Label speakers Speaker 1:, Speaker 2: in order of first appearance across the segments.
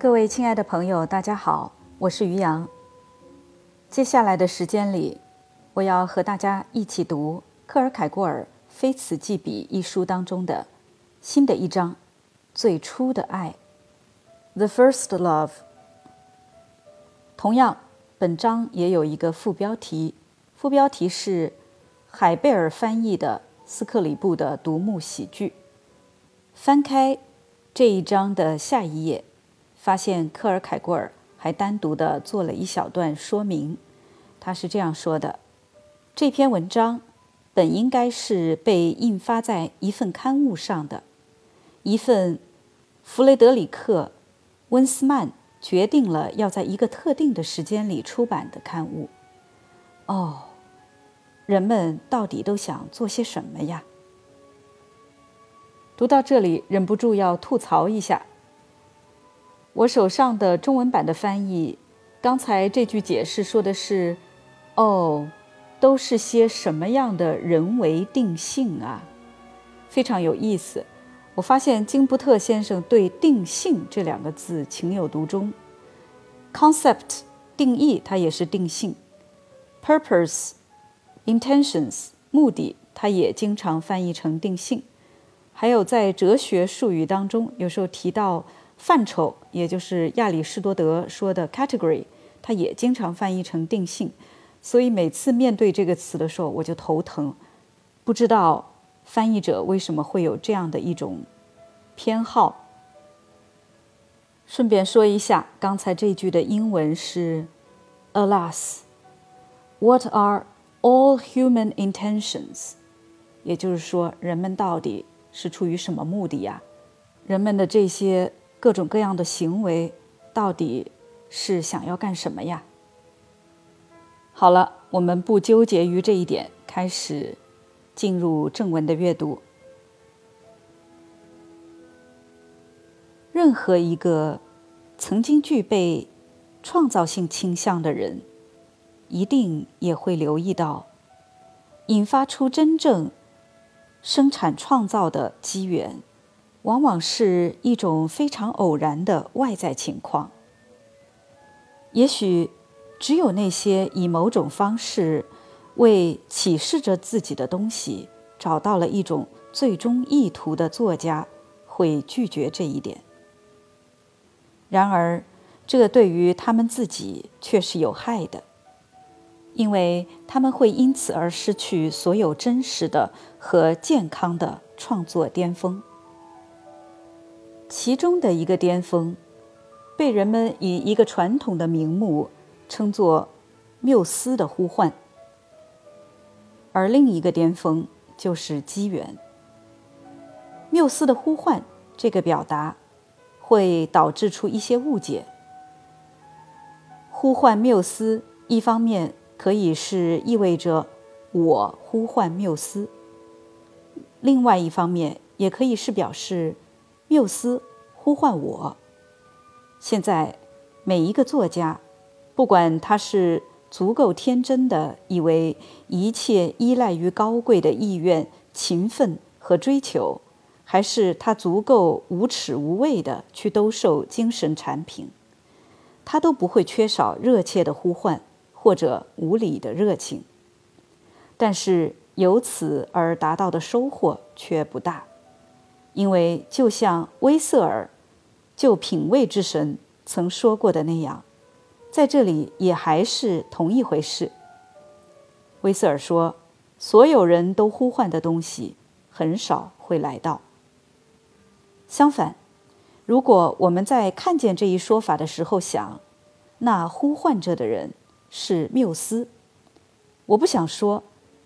Speaker 1: 各位亲爱的朋友，大家好，我是于洋。接下来的时间里，我要和大家一起读克尔凯郭尔《非此即彼》一书当中的新的一章《最初的爱》（The First Love）。同样，本章也有一个副标题，副标题是海贝尔翻译的斯克里布的独幕喜剧。翻开这一章的下一页。发现科尔凯郭尔还单独的做了一小段说明，他是这样说的：这篇文章本应该是被印发在一份刊物上的，一份弗雷德里克·温斯曼决定了要在一个特定的时间里出版的刊物。哦，人们到底都想做些什么呀？读到这里，忍不住要吐槽一下。我手上的中文版的翻译，刚才这句解释说的是：“哦，都是些什么样的人为定性啊？”非常有意思。我发现金布特先生对“定性”这两个字情有独钟。concept 定义，它也是定性；purpose intentions 目的，它也经常翻译成定性。还有在哲学术语当中，有时候提到。范畴，也就是亚里士多德说的 category，它也经常翻译成定性，所以每次面对这个词的时候，我就头疼，不知道翻译者为什么会有这样的一种偏好。顺便说一下，刚才这句的英文是，Alas，what are all human intentions？也就是说，人们到底是出于什么目的呀？人们的这些。各种各样的行为，到底是想要干什么呀？好了，我们不纠结于这一点，开始进入正文的阅读。任何一个曾经具备创造性倾向的人，一定也会留意到，引发出真正生产创造的机缘。往往是一种非常偶然的外在情况。也许，只有那些以某种方式为启示着自己的东西找到了一种最终意图的作家，会拒绝这一点。然而，这对于他们自己却是有害的，因为他们会因此而失去所有真实的和健康的创作巅峰。其中的一个巅峰，被人们以一个传统的名目称作“缪斯的呼唤”，而另一个巅峰就是机缘。缪斯的呼唤这个表达，会导致出一些误解。呼唤缪斯，一方面可以是意味着我呼唤缪斯，另外一方面也可以是表示。缪斯呼唤我。现在，每一个作家，不管他是足够天真的以为一切依赖于高贵的意愿、勤奋和追求，还是他足够无耻无畏的去兜售精神产品，他都不会缺少热切的呼唤或者无理的热情。但是由此而达到的收获却不大。因为就像威瑟尔就品味之神曾说过的那样，在这里也还是同一回事。威瑟尔说：“所有人都呼唤的东西，很少会来到。”相反，如果我们在看见这一说法的时候想，那呼唤着的人是缪斯，我不想说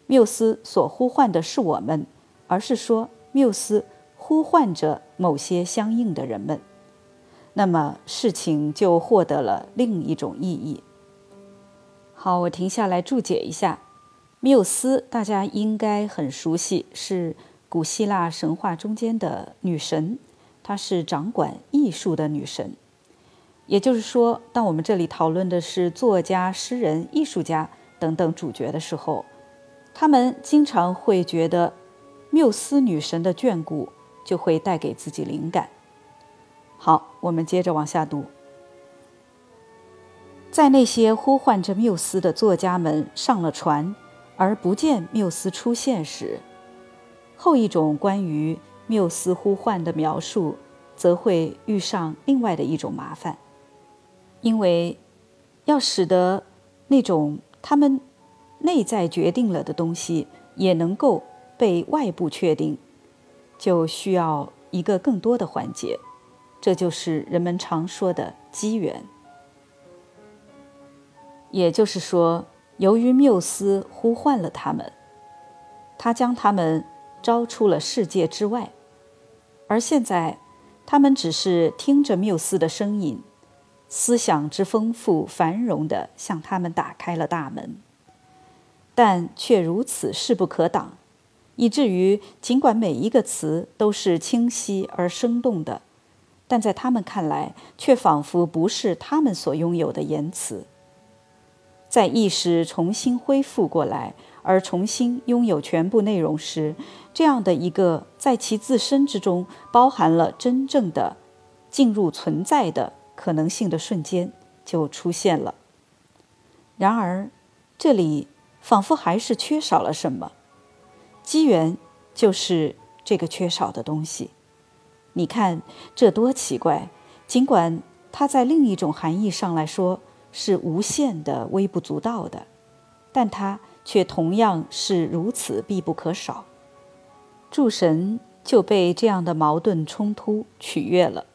Speaker 1: 缪斯所呼唤的是我们，而是说缪斯。呼唤着某些相应的人们，那么事情就获得了另一种意义。好，我停下来注解一下，缪斯大家应该很熟悉，是古希腊神话中间的女神，她是掌管艺术的女神。也就是说，当我们这里讨论的是作家、诗人、艺术家等等主角的时候，他们经常会觉得缪斯女神的眷顾。就会带给自己灵感。好，我们接着往下读。在那些呼唤着缪斯的作家们上了船而不见缪斯出现时，后一种关于缪斯呼唤的描述，则会遇上另外的一种麻烦，因为要使得那种他们内在决定了的东西也能够被外部确定，就需要一个更多的环节，这就是人们常说的机缘。也就是说，由于缪斯呼唤了他们，他将他们招出了世界之外，而现在，他们只是听着缪斯的声音，思想之丰富繁荣的向他们打开了大门，但却如此势不可挡，以至于尽管每一个词都是清晰而生动的，但在他们看来，却仿佛不是他们所拥有的言辞。在意识重新恢复过来，而重新拥有全部内容时，这样的一个在其自身之中包含了真正的进入存在的可能性的瞬间就出现了。然而，这里仿佛还是缺少了什么。机缘就是这个缺少的东西。你看，这多奇怪！尽管它在另一种含义上来说。是无限的、微不足道的，但它却同样是如此必不可少。诸神就被这样的矛盾冲突取悦了。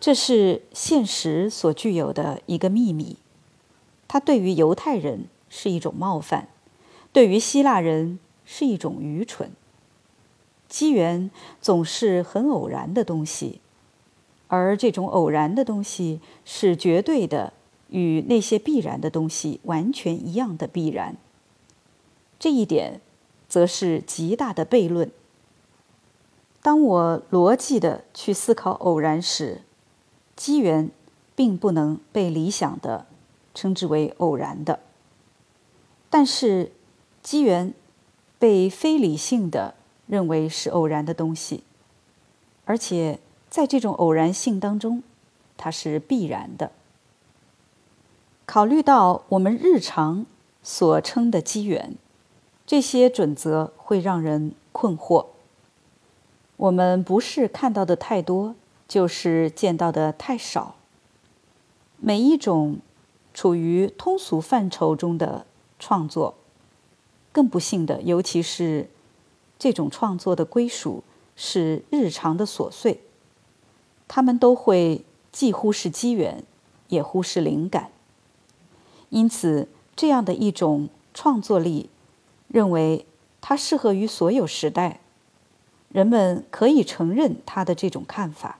Speaker 1: 这是现实所具有的一个秘密，它对于犹太人是一种冒犯，对于希腊人是一种愚蠢。机缘总是很偶然的东西。而这种偶然的东西是绝对的，与那些必然的东西完全一样的必然。这一点，则是极大的悖论。当我逻辑的去思考偶然时，机缘并不能被理想的称之为偶然的。但是，机缘被非理性的认为是偶然的东西，而且。在这种偶然性当中，它是必然的。考虑到我们日常所称的机缘，这些准则会让人困惑。我们不是看到的太多，就是见到的太少。每一种处于通俗范畴中的创作，更不幸的，尤其是这种创作的归属是日常的琐碎。他们都会既忽视机缘，也忽视灵感。因此，这样的一种创作力，认为它适合于所有时代。人们可以承认他的这种看法。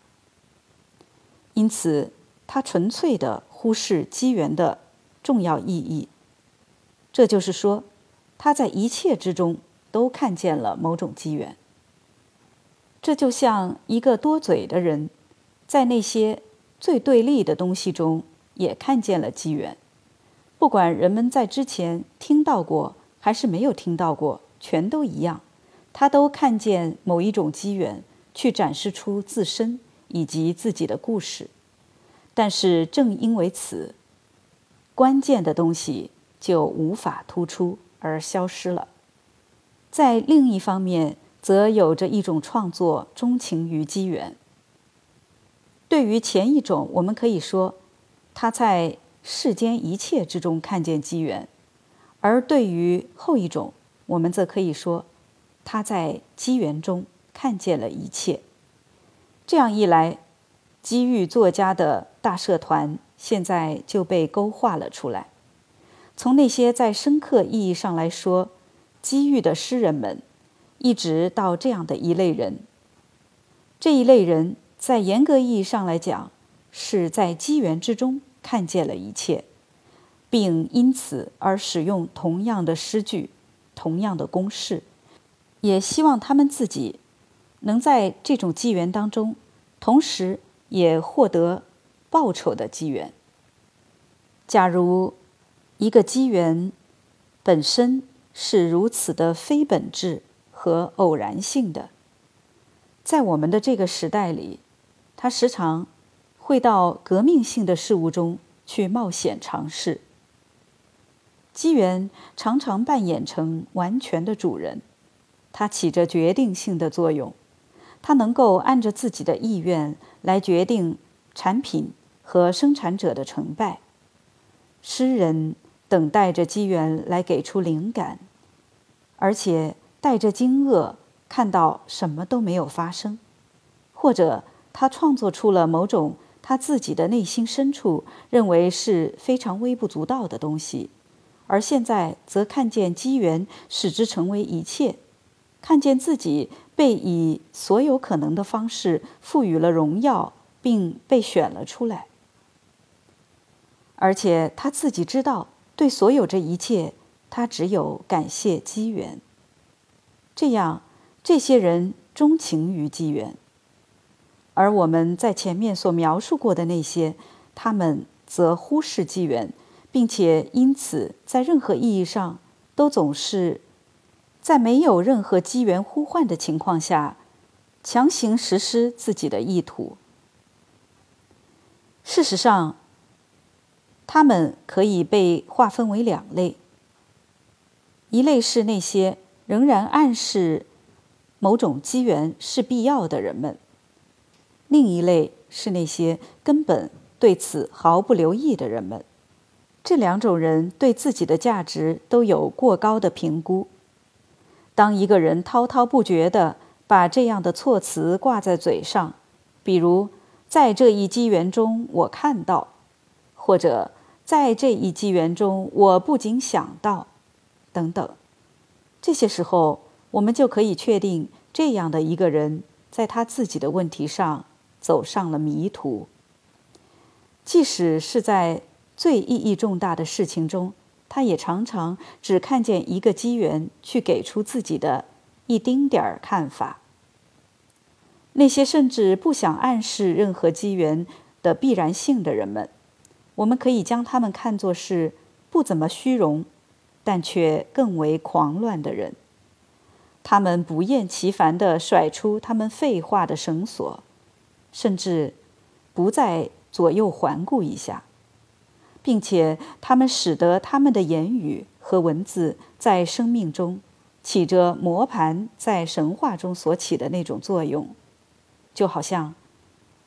Speaker 1: 因此，他纯粹的忽视机缘的重要意义。这就是说，他在一切之中都看见了某种机缘。这就像一个多嘴的人。在那些最对立的东西中，也看见了机缘。不管人们在之前听到过还是没有听到过，全都一样，他都看见某一种机缘，去展示出自身以及自己的故事。但是正因为此，关键的东西就无法突出而消失了。在另一方面，则有着一种创作钟情于机缘。对于前一种，我们可以说，他在世间一切之中看见机缘；而对于后一种，我们则可以说，他在机缘中看见了一切。这样一来，机遇作家的大社团现在就被勾画了出来。从那些在深刻意义上来说，机遇的诗人们，一直到这样的一类人，这一类人。在严格意义上来讲，是在机缘之中看见了一切，并因此而使用同样的诗句、同样的公式，也希望他们自己能在这种机缘当中，同时也获得报酬的机缘。假如一个机缘本身是如此的非本质和偶然性的，在我们的这个时代里。它时常会到革命性的事物中去冒险尝试。机缘常常扮演成完全的主人，它起着决定性的作用，它能够按着自己的意愿来决定产品和生产者的成败。诗人等待着机缘来给出灵感，而且带着惊愕看到什么都没有发生，或者他创作出了某种他自己的内心深处认为是非常微不足道的东西。而现在则看见机缘使之成为一切，看见自己被以所有可能的方式赋予了荣耀，并被选了出来。而且他自己知道，对所有这一切，他只有感谢机缘。这样，这些人钟情于机缘，而我们在前面所描述过的那些，他们则忽视机缘。并且因此，在任何意义上，都总是在没有任何机缘呼唤的情况下，强行实施自己的意图。事实上，他们可以被划分为两类：一类是那些仍然暗示某种机缘是必要的人们；另一类是那些根本对此毫不留意的人们。这两种人对自己的价值都有过高的评估。当一个人滔滔不绝地把这样的措辞挂在嘴上，比如“在这一机缘中我看到”，或者“在这一机缘中我不仅想到”，等等，这些时候，我们就可以确定这样的一个人在他自己的问题上走上了迷途，即使是在。最意义重大的事情中，他也常常只看见一个机缘，去给出自己的一丁点儿看法。那些甚至不想暗示任何机缘的必然性的人们，我们可以将他们看作是不怎么虚荣，但却更为狂乱的人。他们不厌其烦地甩出他们废话的绳索，甚至不再左右环顾一下。并且，他们使得他们的言语和文字在生命中起着磨盘在神话中所起的那种作用，就好像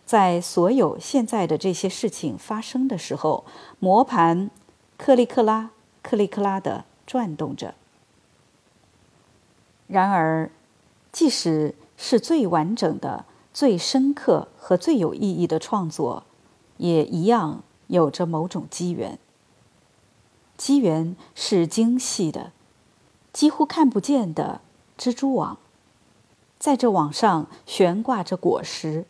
Speaker 1: 在所有现在的这些事情发生的时候，磨盘克里克拉、克里克拉的转动着。然而，即使是最完整的、最深刻和最有意义的创作，也一样。有着某种机缘，机缘是精细的、几乎看不见的蜘蛛网，在这网上悬挂着果实。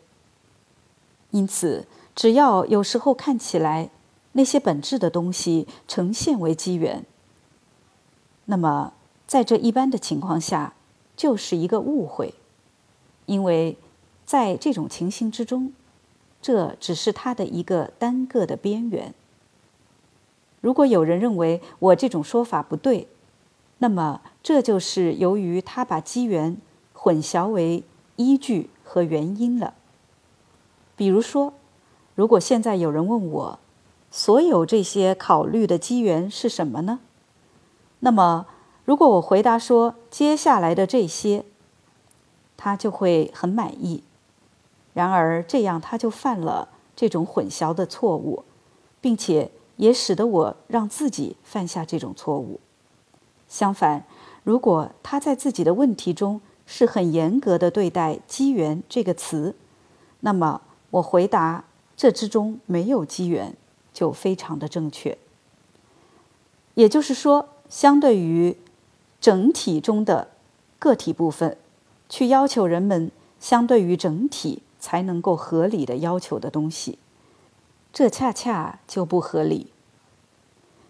Speaker 1: 因此，只要有时候看起来那些本质的东西呈现为机缘，那么在这一般的情况下就是一个误会，因为在这种情形之中。这只是它的一个单个的边缘。如果有人认为我这种说法不对，那么这就是由于他把机缘混淆为依据和原因了。比如说，如果现在有人问我，所有这些考虑的机缘是什么呢？那么，如果我回答说接下来的这些，他就会很满意。然而，这样他就犯了这种混淆的错误，并且也使得我让自己犯下这种错误。相反，如果他在自己的问题中是很严格的对待“机缘”这个词，那么我回答这之中没有机缘，就非常的正确。也就是说，相对于整体中的个体部分，去要求人们相对于整体。才能够合理的要求的东西，这恰恰就不合理。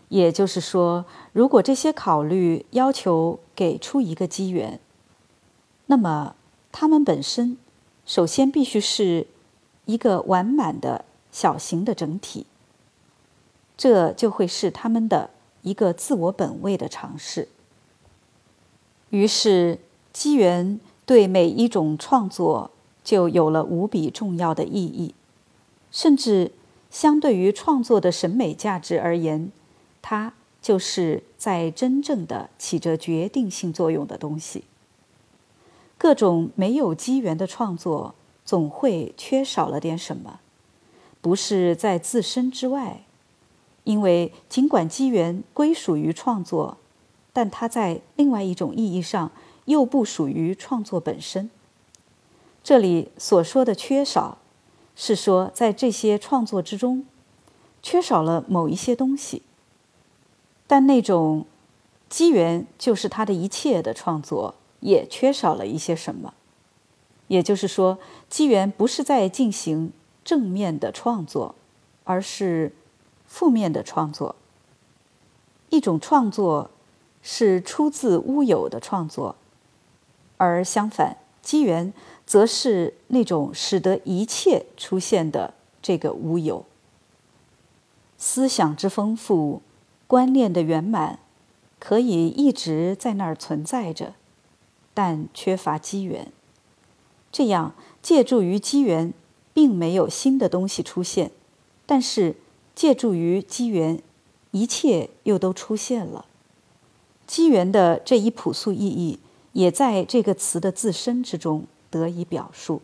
Speaker 1: 也就是说，如果这些考虑要求给出一个机缘，那么它们本身首先必须是一个完满的小型的整体，这就会是他们的一个自我本位的尝试。于是，机缘对每一种创作。就有了无比重要的意义，甚至相对于创作的审美价值而言，它就是在真正的起着决定性作用的东西。各种没有机缘的创作，总会缺少了点什么，不是在自身之外，因为尽管机缘归属于创作，但它在另外一种意义上又不属于创作本身。这里所说的缺少，是说在这些创作之中，缺少了某一些东西。但那种机缘就是他的一切的创作。也缺少了一些什么，也就是说，机缘不是在进行正面的创作，而是负面的创作。一种创作是出自乌有的创作，而相反，机缘则是那种使得一切出现的这个乌有。思想之丰富，观念的圆满，可以一直在那儿存在着。但缺乏机缘，这样借助于机缘，并没有新的东西出现，但是借助于机缘，一切又都出现了。机缘的这一朴素意义，也在这个词的自身之中得以表述。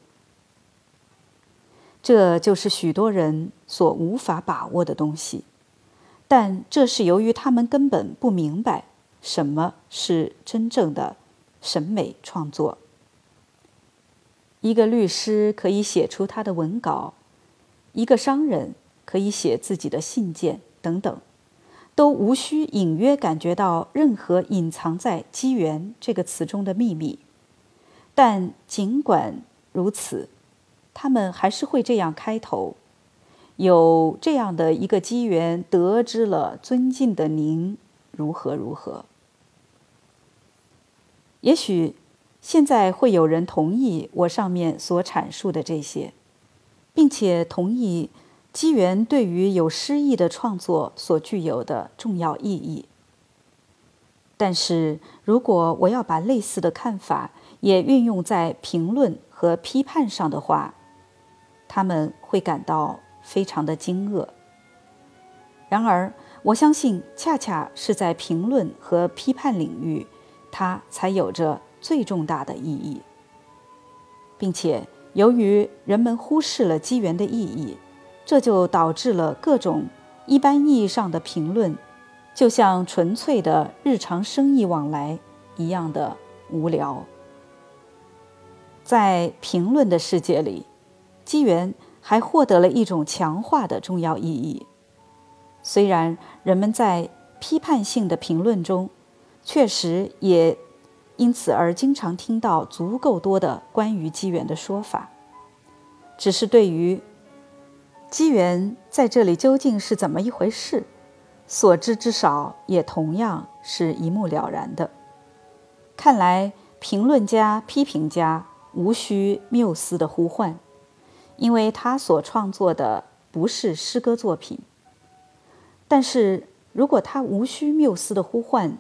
Speaker 1: 这就是许多人所无法把握的东西，但这是由于他们根本不明白什么是真正的。审美创作，一个律师可以写出他的文稿，一个商人可以写自己的信件，等等，都无需隐约感觉到任何隐藏在“机缘”这个词中的秘密。但尽管如此，他们还是会这样开头：“有这样的一个机缘，得知了尊敬的您如何如何。”也许现在会有人同意我上面所阐述的这些，并且同意机缘对于有诗意的创作所具有的重要意义。但是如果我要把类似的看法也运用在评论和批判上的话，他们会感到非常的惊愕。然而，我相信恰恰是在评论和批判领域。它才有着最重大的意义，并且由于人们忽视了机缘的意义，这就导致了各种一般意义上的评论，就像纯粹的日常生意往来一样的无聊。在评论的世界里，机缘还获得了一种强化的重要意义。虽然人们在批判性的评论中，确实也因此而经常听到足够多的关于机缘的说法，只是对于机缘在这里究竟是怎么一回事，所知之少也同样是一目了然的。看来评论家、批评家无需缪斯的呼唤，因为他所创作的不是诗歌作品。但是如果他无需缪斯的呼唤，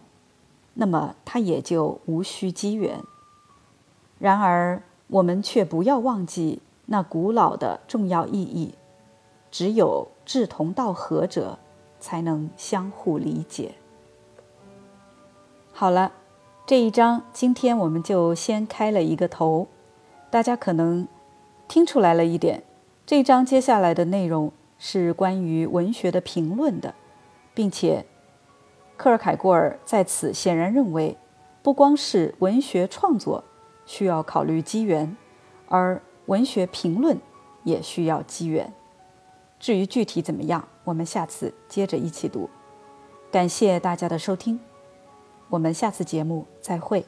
Speaker 1: 那么他也就无需机缘。然而，我们却不要忘记那古老的重要意义：只有志同道合者，才能相互理解。好了，这一章今天我们就先开了一个头，大家可能听出来了一点。这一章接下来的内容是关于文学的评论的，并且。克尔凯郭尔在此显然认为，不光是文学创作需要考虑机缘，而文学评论也需要机缘。至于具体怎么样，我们下次接着一起读。感谢大家的收听，我们下次节目再会。